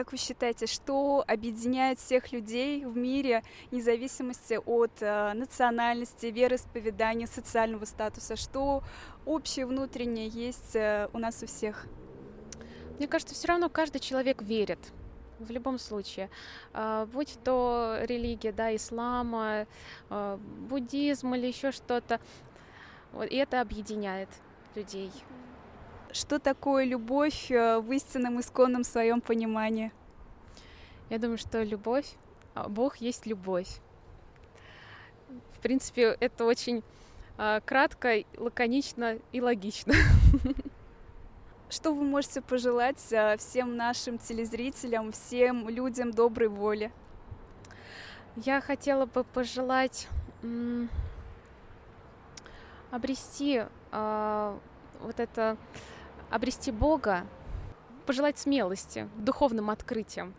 Как вы считаете, что объединяет всех людей в мире, вне зависимости от э, национальности, вероисповедания, социального статуса? Что общее внутреннее есть э, у нас у всех? Мне кажется, все равно каждый человек верит в любом случае, а, будь то религия, да, ислама, а, буддизм или еще что-то, и это объединяет людей. Что такое любовь э, в истинном исконном своем понимании? Я думаю, что любовь, а, Бог есть любовь. В принципе, это очень кратко, лаконично и логично. Что вы можете пожелать э, всем нашим телезрителям, всем людям доброй воли? Я хотела бы пожелать обрести э, вот это, обрести Бога, пожелать смелости, духовным открытием.